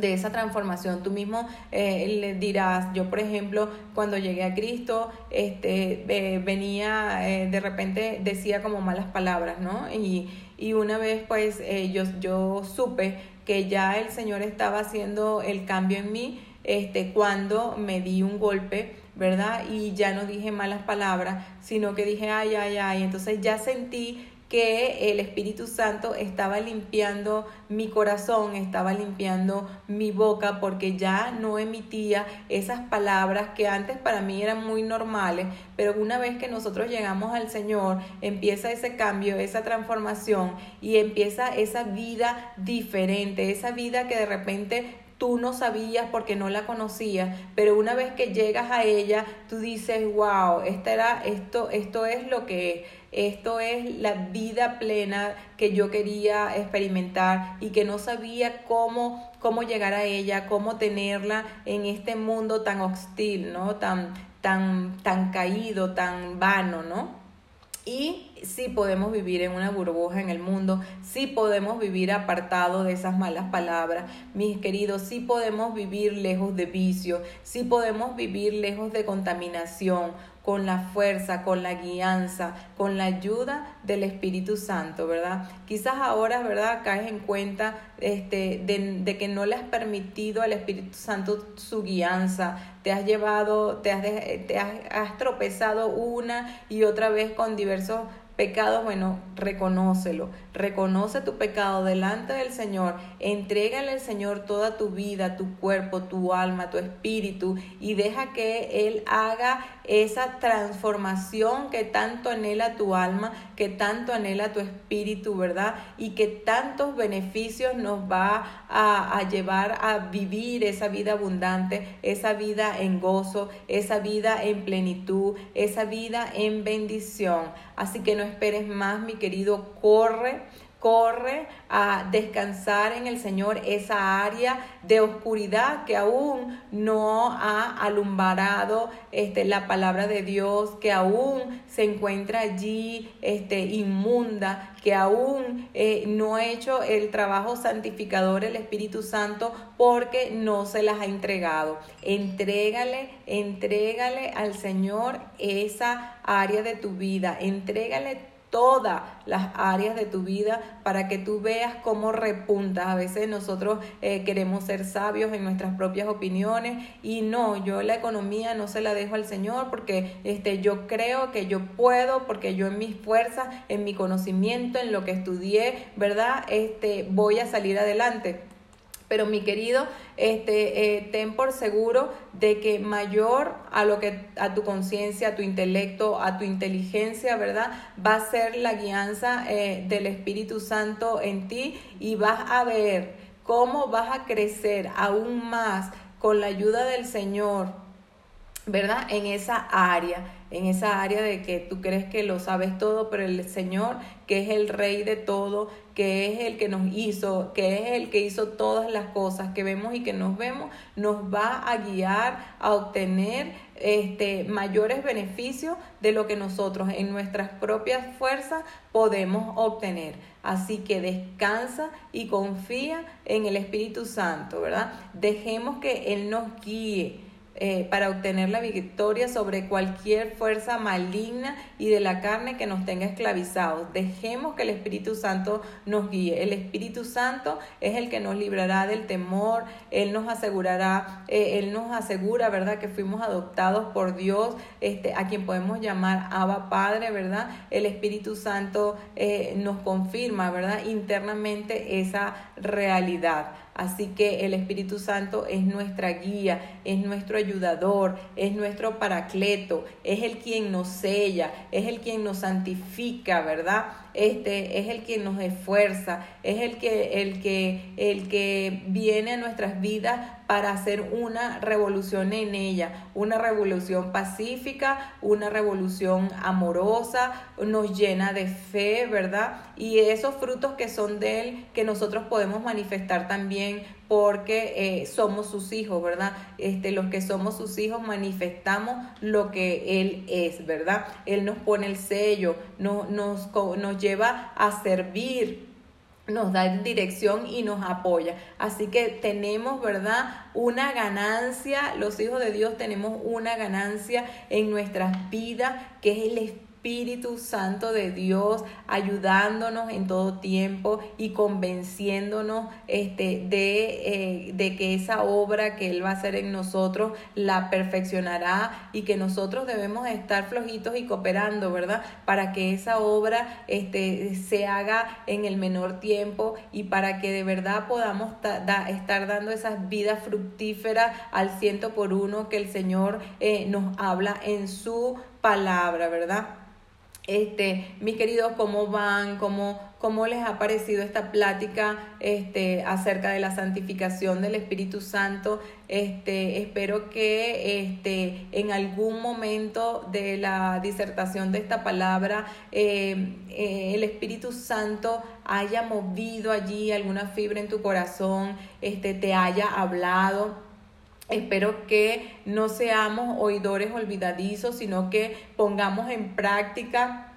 de esa transformación. Tú mismo eh, le dirás, yo por ejemplo, cuando llegué a Cristo, este, eh, venía, eh, de repente decía como malas palabras, ¿no? Y, y una vez pues yo, yo supe que ya el Señor estaba haciendo el cambio en mí, este, cuando me di un golpe, ¿verdad? Y ya no dije malas palabras, sino que dije, ay, ay, ay, entonces ya sentí que el Espíritu Santo estaba limpiando mi corazón, estaba limpiando mi boca porque ya no emitía esas palabras que antes para mí eran muy normales, pero una vez que nosotros llegamos al Señor, empieza ese cambio, esa transformación y empieza esa vida diferente, esa vida que de repente tú no sabías porque no la conocías, pero una vez que llegas a ella, tú dices, wow, esta era, esto, esto es lo que es esto es la vida plena que yo quería experimentar y que no sabía cómo, cómo llegar a ella, cómo tenerla en este mundo tan hostil, ¿no? Tan, tan, tan caído, tan vano, ¿no? Y sí podemos vivir en una burbuja en el mundo, sí podemos vivir apartado de esas malas palabras, mis queridos, sí podemos vivir lejos de vicio, sí podemos vivir lejos de contaminación con la fuerza, con la guianza, con la ayuda del Espíritu Santo, ¿verdad? Quizás ahora, ¿verdad? Caes en cuenta este, de, que no le has permitido al Espíritu Santo su guianza, te has llevado, te has, te has tropezado una y otra vez con diversos Pecado, bueno, reconócelo. Reconoce tu pecado delante del Señor. Entrégale al Señor toda tu vida, tu cuerpo, tu alma, tu espíritu y deja que Él haga esa transformación que tanto anhela tu alma, que tanto anhela tu espíritu, ¿verdad? Y que tantos beneficios nos va a, a llevar a vivir esa vida abundante, esa vida en gozo, esa vida en plenitud, esa vida en bendición. Así que no esperes más, mi querido, corre, corre a descansar en el Señor esa área de oscuridad que aún no ha alumbrado este, la palabra de Dios, que aún se encuentra allí este, inmunda, que aún eh, no ha hecho el trabajo santificador el Espíritu Santo porque no se las ha entregado. Entrégale, entrégale al Señor esa área de tu vida, entrégale todas las áreas de tu vida para que tú veas cómo repuntas. A veces nosotros eh, queremos ser sabios en nuestras propias opiniones y no, yo la economía no se la dejo al Señor porque este, yo creo que yo puedo, porque yo en mis fuerzas, en mi conocimiento, en lo que estudié, ¿verdad? Este, voy a salir adelante. Pero mi querido, este, eh, ten por seguro de que mayor a lo que a tu conciencia, a tu intelecto, a tu inteligencia, ¿verdad? Va a ser la guianza eh, del Espíritu Santo en ti y vas a ver cómo vas a crecer aún más con la ayuda del Señor, ¿verdad? En esa área en esa área de que tú crees que lo sabes todo, pero el Señor, que es el Rey de todo, que es el que nos hizo, que es el que hizo todas las cosas que vemos y que nos vemos, nos va a guiar a obtener este, mayores beneficios de lo que nosotros en nuestras propias fuerzas podemos obtener. Así que descansa y confía en el Espíritu Santo, ¿verdad? Dejemos que Él nos guíe eh, para obtener la victoria sobre cualquier fuerza maligna y de la carne que nos tenga esclavizados. Dejemos que el Espíritu Santo nos guíe. El Espíritu Santo es el que nos librará del temor. Él nos asegurará, eh, Él nos asegura, ¿verdad?, que fuimos adoptados por Dios, este, a quien podemos llamar Abba Padre, ¿verdad? El Espíritu Santo eh, nos confirma, ¿verdad?, internamente esa realidad. Así que el Espíritu Santo es nuestra guía, es nuestro ayudador, es nuestro paracleto, es el quien nos sella, es el quien nos santifica, ¿verdad? Este es el que nos esfuerza, es el que el que el que viene a nuestras vidas para hacer una revolución en ella, una revolución pacífica, una revolución amorosa, nos llena de fe, ¿verdad? Y esos frutos que son de Él, que nosotros podemos manifestar también porque eh, somos sus hijos, ¿verdad? Este, los que somos sus hijos manifestamos lo que Él es, ¿verdad? Él nos pone el sello, nos, nos, nos lleva a servir nos da dirección y nos apoya. Así que tenemos, ¿verdad? Una ganancia, los hijos de Dios tenemos una ganancia en nuestras vidas, que es el Espíritu Espíritu Santo de Dios ayudándonos en todo tiempo y convenciéndonos este, de, eh, de que esa obra que Él va a hacer en nosotros la perfeccionará y que nosotros debemos estar flojitos y cooperando, ¿verdad? Para que esa obra este, se haga en el menor tiempo y para que de verdad podamos estar dando esas vidas fructíferas al ciento por uno que el Señor eh, nos habla en su palabra, ¿verdad? Este, mis queridos, ¿cómo van? ¿Cómo, ¿Cómo les ha parecido esta plática este, acerca de la santificación del Espíritu Santo? Este, espero que este, en algún momento de la disertación de esta palabra eh, eh, el Espíritu Santo haya movido allí alguna fibra en tu corazón, este, te haya hablado Espero que no seamos oidores olvidadizos, sino que pongamos en práctica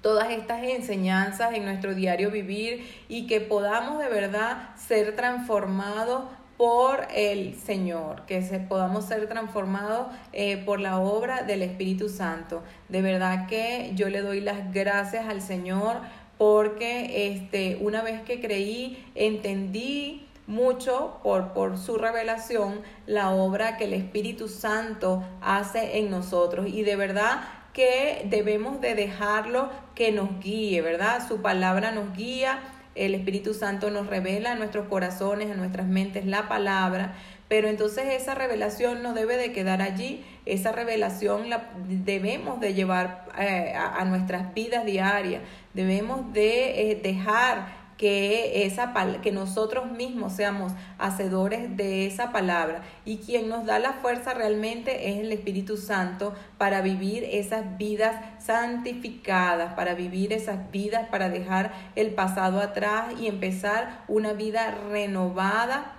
todas estas enseñanzas en nuestro diario vivir y que podamos de verdad ser transformados por el Señor, que se, podamos ser transformados eh, por la obra del Espíritu Santo. De verdad que yo le doy las gracias al Señor porque este, una vez que creí, entendí mucho por, por su revelación la obra que el Espíritu Santo hace en nosotros. Y de verdad que debemos de dejarlo que nos guíe, ¿verdad? Su palabra nos guía, el Espíritu Santo nos revela a nuestros corazones, a nuestras mentes la palabra, pero entonces esa revelación no debe de quedar allí, esa revelación la debemos de llevar eh, a, nuestras vidas diarias, debemos de eh, dejar que, esa, que nosotros mismos seamos hacedores de esa palabra y quien nos da la fuerza realmente es el Espíritu Santo para vivir esas vidas santificadas, para vivir esas vidas, para dejar el pasado atrás y empezar una vida renovada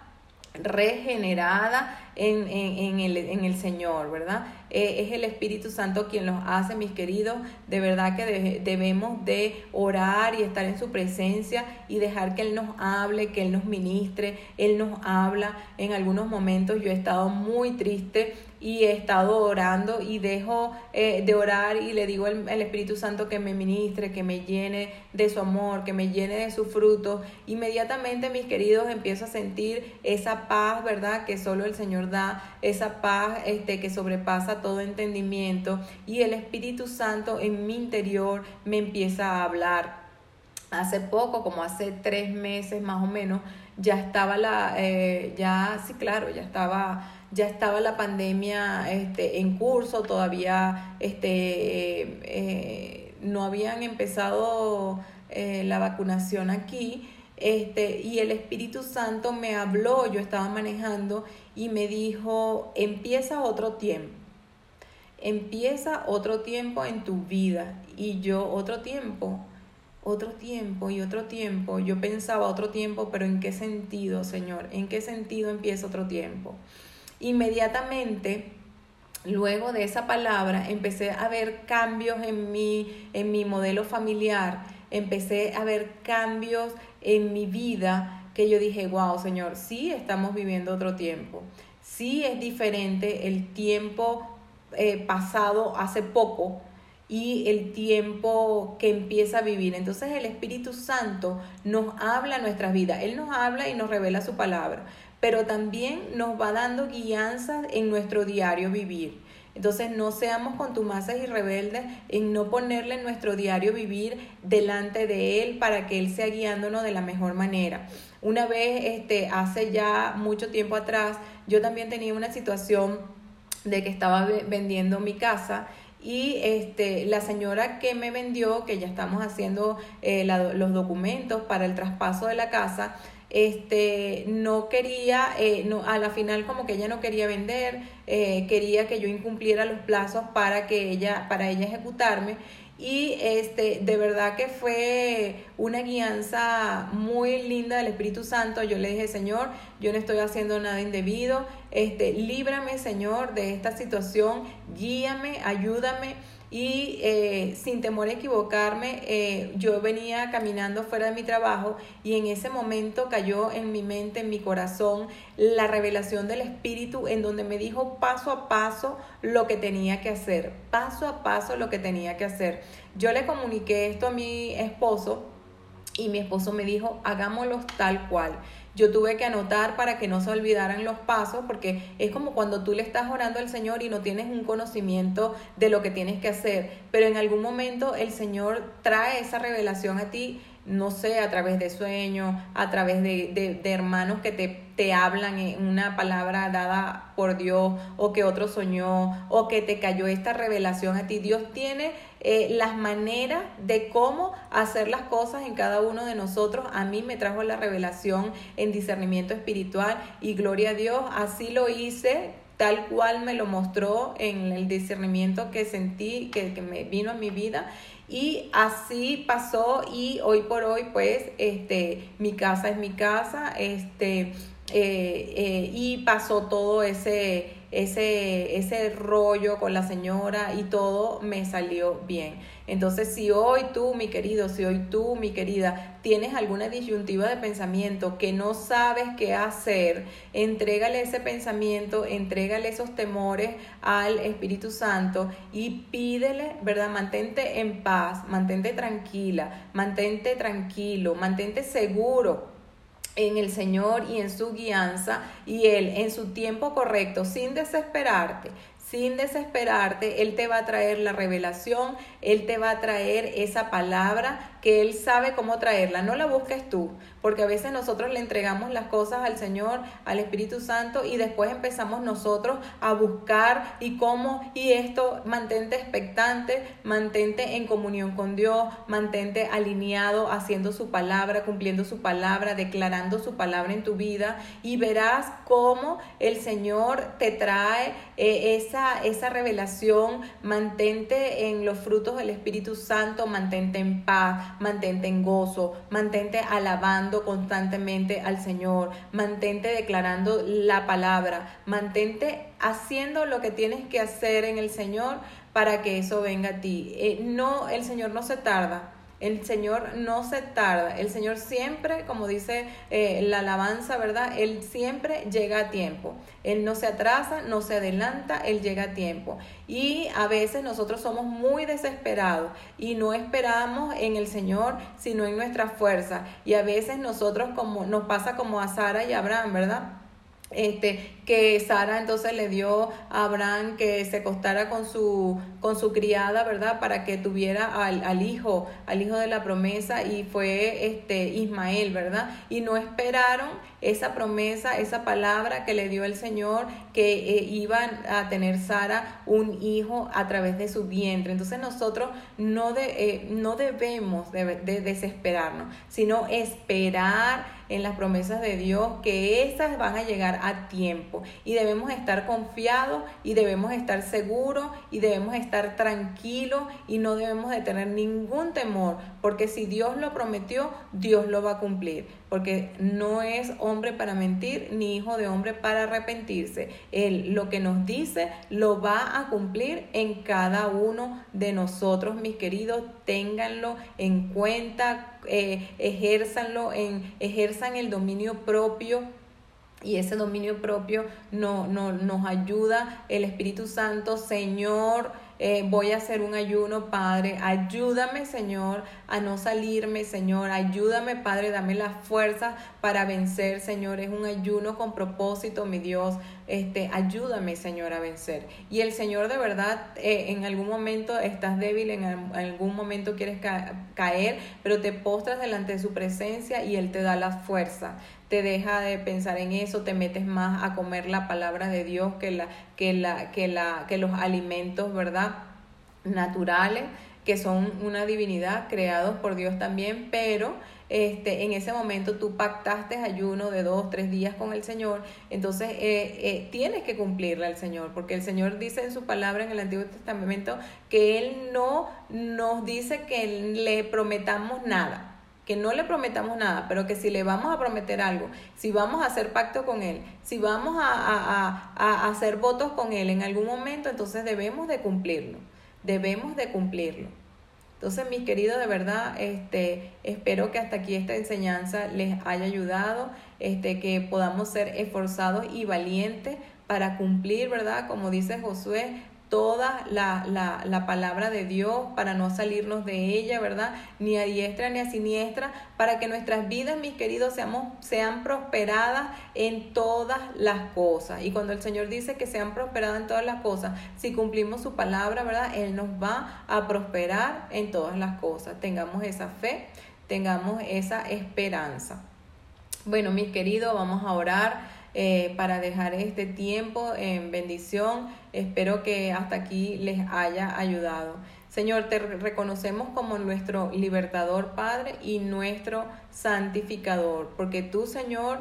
regenerada en, en, el, en, el, Señor, ¿verdad? Eh, es el Espíritu Santo quien los hace, mis queridos. De verdad que debemos de orar y estar en su presencia y dejar que Él nos hable, que Él nos ministre. Él nos habla. En algunos momentos yo he estado muy triste y he estado orando y dejo eh, de orar y le digo al, Espíritu Santo que me ministre, que me llene de su amor, que me llene de sus frutos. Inmediatamente, mis queridos, empiezo a sentir esa paz, ¿verdad? Que solo el Señor da, esa paz este, que sobrepasa todo entendimiento y el Espíritu Santo en mi interior me empieza a hablar. Hace poco, como hace tres meses más o menos, ya estaba la, eh, ya, sí, claro, ya estaba ya estaba la pandemia este, en curso, todavía este, eh, no habían empezado eh, la vacunación aquí. Este, y el Espíritu Santo me habló, yo estaba manejando y me dijo, empieza otro tiempo, empieza otro tiempo en tu vida. Y yo, otro tiempo, otro tiempo y otro tiempo, yo pensaba otro tiempo, pero ¿en qué sentido, Señor? ¿En qué sentido empieza otro tiempo? Inmediatamente, luego de esa palabra, empecé a ver cambios en mi, en mi modelo familiar, empecé a ver cambios en mi vida que yo dije, wow, Señor, sí estamos viviendo otro tiempo, sí es diferente el tiempo eh, pasado hace poco y el tiempo que empieza a vivir. Entonces el Espíritu Santo nos habla nuestras vidas, Él nos habla y nos revela su palabra pero también nos va dando guianzas en nuestro diario vivir. Entonces no seamos contumaces y rebeldes en no ponerle nuestro diario vivir delante de Él para que Él sea guiándonos de la mejor manera. Una vez, este, hace ya mucho tiempo atrás, yo también tenía una situación de que estaba vendiendo mi casa y este, la señora que me vendió, que ya estamos haciendo eh, los documentos para el traspaso de la casa, este, no quería, eh, no, a la final como que ella no quería vender, eh, quería que yo incumpliera los plazos para que ella, para ella ejecutarme. Y este, de verdad que fue una guianza muy linda del Espíritu Santo. Yo le dije, Señor, yo no estoy haciendo nada indebido, este, líbrame, Señor, de esta situación, guíame, ayúdame y eh, sin temor a equivocarme, eh, yo venía caminando fuera de mi trabajo y en ese momento cayó en mi mente, en mi corazón, la revelación del Espíritu en donde me dijo paso a paso lo que tenía que hacer, paso a paso lo que tenía que hacer. Yo le comuniqué esto a mi esposo y mi esposo me dijo, hagámoslo tal cual yo tuve que anotar para que no se olvidaran los pasos, porque es como cuando tú le estás orando al Señor y no tienes un conocimiento de lo que tienes que hacer, pero en algún momento el Señor trae esa revelación a ti no sé, a través de sueños, a través de, de, hermanos que te, te, hablan en una palabra dada por Dios, o que otro soñó, o que te cayó esta revelación a ti. Dios tiene eh, las maneras de cómo hacer las cosas en cada uno de nosotros. A mí me trajo la revelación en discernimiento espiritual y gloria a Dios, así lo hice tal cual me lo mostró en el discernimiento que sentí, que, que me vino a mi vida y así pasó y hoy por hoy pues este mi casa es mi casa este eh, eh, y pasó todo ese ese, ese rollo con la señora y todo me salió bien. Entonces, si hoy tú, mi querido, si hoy tú, mi querida, tienes alguna disyuntiva de pensamiento que no sabes qué hacer, entrégale ese pensamiento, entrégale esos temores al Espíritu Santo y pídele, ¿verdad? Mantente en paz, mantente tranquila, mantente tranquilo, mantente seguro en el Señor y en su guianza y Él en su tiempo correcto, sin desesperarte, sin desesperarte, Él te va a traer la revelación, Él te va a traer esa palabra que Él sabe cómo traerla. No la busques tú, porque a veces nosotros le entregamos las cosas al Señor, al Espíritu Santo, y después empezamos nosotros a buscar y cómo, y esto, mantente expectante, mantente en comunión con Dios, mantente alineado, haciendo su palabra, cumpliendo su palabra, declarando su palabra en tu vida, y verás cómo el Señor te trae eh, esa esa, revelación, mantente en los frutos del Espíritu Santo, mantente en paz, mantente en gozo, mantente alabando constantemente al Señor, mantente declarando la palabra, mantente haciendo lo que tienes que hacer en el Señor para que eso venga a ti. Eh, no, el Señor no se tarda. El Señor no se tarda, el Señor siempre, como dice eh, la alabanza, ¿verdad? Él siempre llega a tiempo. Él no se atrasa, no se adelanta, Él llega a tiempo. Y a veces nosotros somos muy desesperados y no esperamos en el Señor, sino en nuestra fuerza. Y a veces nosotros como nos pasa como a Sara y a Abraham, ¿verdad? Este, que Sara entonces le dio a Abraham que se acostara con su, con su criada, ¿verdad? Para que tuviera al, al, hijo, al hijo de la promesa y fue este Ismael, ¿verdad? Y no esperaron esa promesa, esa palabra que le dio el Señor, que eh, iban a tener Sara un hijo a través de su vientre. Entonces nosotros no, de, eh, no debemos de, de desesperarnos, sino esperar en las promesas de Dios, que esas van a llegar a tiempo y debemos estar confiados y debemos estar seguros y debemos estar tranquilos y no debemos de tener ningún temor, porque si Dios lo prometió, Dios lo va a cumplir, porque no es hombre para mentir ni hijo de hombre para arrepentirse. Él lo que nos dice lo va a cumplir en cada uno de nosotros, mis queridos, ténganlo en cuenta eh, ejerzan el dominio propio y ese dominio propio no, no, nos ayuda. El Espíritu Santo, Señor eh, voy a hacer un ayuno, Padre, ayúdame, Señor, a no salirme, Señor, ayúdame, Padre, dame la fuerza para vencer, Señor, es un ayuno con propósito, mi Dios, este, ayúdame, Señor, a vencer. Y el Señor de verdad, eh, en algún momento estás débil, en algún momento quieres caer, pero te postras delante de su presencia y Él te da la fuerza te deja de pensar en eso, te metes más a comer la palabra de Dios que, la, que, la, que, la, que los alimentos, ¿verdad? Naturales, que son una divinidad, creados por Dios también, pero este, en ese momento tú pactaste ayuno de dos, tres días con el Señor, entonces eh, eh, tienes que cumplirle al Señor, porque el Señor dice en su palabra en el Antiguo Testamento que Él no nos dice que le prometamos nada que no le prometamos nada, pero que si le vamos a prometer algo, si vamos a hacer pacto con Él, si vamos a, a, hacer votos con Él en algún momento, entonces debemos de cumplirlo, debemos de cumplirlo. Entonces, mis queridos, de verdad, este, espero que hasta aquí esta enseñanza les haya ayudado, este, que podamos ser esforzados y valientes para cumplir, ¿verdad? Como dice Josué, toda la, la, la, palabra de Dios para no salirnos de ella, ¿verdad? Ni a diestra ni a siniestra, para que nuestras vidas, mis queridos, seamos, sean prosperadas en todas las cosas. Y cuando el Señor dice que sean prosperadas en todas las cosas, si cumplimos su palabra, ¿verdad? Él nos va a prosperar en todas las cosas. Tengamos esa fe, tengamos esa esperanza. Bueno, mis queridos, vamos a orar. Eh, para dejar este tiempo en bendición. Espero que hasta aquí les haya ayudado. Señor, te reconocemos como nuestro libertador, Padre, y nuestro santificador, porque tú, Señor,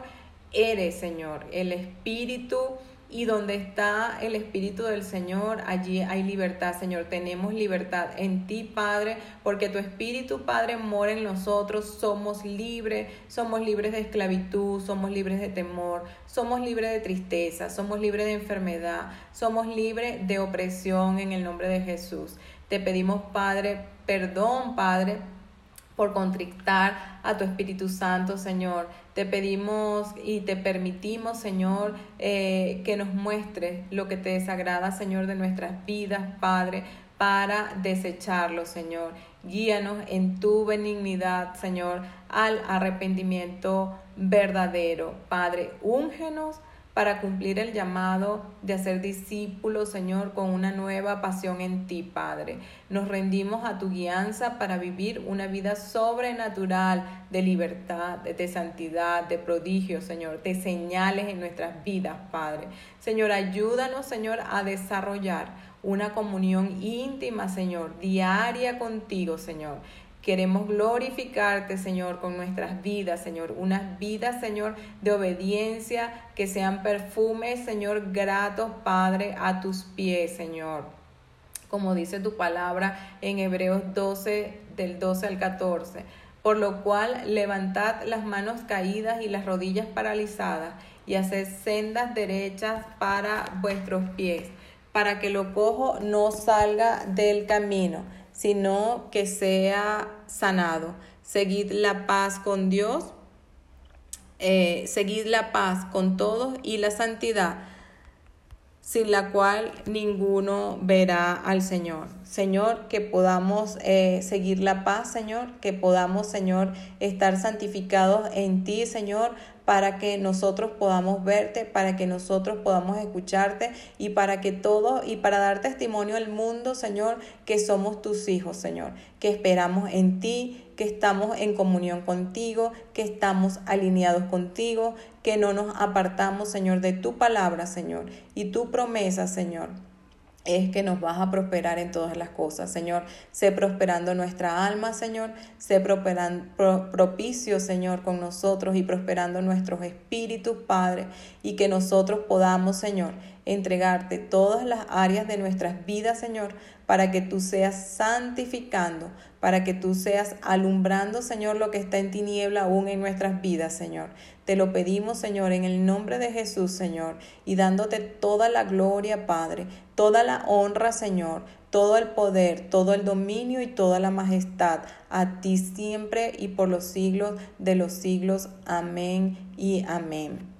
eres, Señor, el Espíritu y donde está el Espíritu del Señor, allí hay libertad, Señor. Tenemos libertad en ti, Padre, porque tu Espíritu, Padre, mora en nosotros. Somos libres, somos libres de esclavitud, somos libres de temor, somos libres de tristeza, somos libres de enfermedad, somos libres de opresión en el nombre de Jesús. Te pedimos, Padre, perdón, Padre, por contrictar a tu Espíritu Santo, Señor. Te pedimos y te permitimos, Señor, eh, que nos muestres lo que te desagrada, Señor, de nuestras vidas, Padre, para desecharlo, Señor. Guíanos en tu benignidad, Señor, al arrepentimiento verdadero. Padre, úngenos para cumplir el llamado de hacer discípulos, Señor, con una nueva pasión en ti, Padre. Nos rendimos a tu guianza para vivir una vida sobrenatural de libertad, de santidad, de prodigio, Señor, de señales en nuestras vidas, Padre. Señor, ayúdanos, Señor, a desarrollar una comunión íntima, Señor, diaria contigo, Señor Queremos glorificarte, Señor, con nuestras vidas, Señor. Unas vidas, Señor, de obediencia, que sean perfumes, Señor, gratos, Padre, a tus pies, Señor. Como dice tu palabra en Hebreos 12, del 12 al 14. Por lo cual, levantad las manos caídas y las rodillas paralizadas y haced sendas derechas para vuestros pies, para que lo cojo no salga del camino sino que sea sanado. Seguid la paz con Dios, eh, seguid la paz con todos y la santidad, sin la cual ninguno verá al Señor. Señor, que podamos eh, seguir la paz, Señor, que podamos, Señor, estar santificados en ti, Señor, para que nosotros podamos verte, para que nosotros podamos escucharte y para que todo y para dar testimonio al mundo, Señor, que somos tus hijos, Señor, que esperamos en ti, que estamos en comunión contigo, que estamos alineados contigo, que no nos apartamos, Señor, de tu palabra, Señor, y tu promesa, Señor es que nos vas a prosperar en todas las cosas, Señor. Sé prosperando nuestra alma, Señor. Sé propicio, Señor, con nosotros y prosperando nuestros espíritus, Padre. Y que nosotros podamos, Señor, entregarte todas las áreas de nuestras vidas, Señor, para que tú seas santificando, para que tú seas alumbrando, Señor, lo que está en tiniebla aún en nuestras vidas, Señor. Te lo pedimos, Señor, en el nombre de Jesús, Señor, y dándote toda la gloria, Padre, toda la honra, Señor, todo el poder, todo el dominio y toda la majestad, a ti siempre y por los siglos de los siglos. Amén y amén.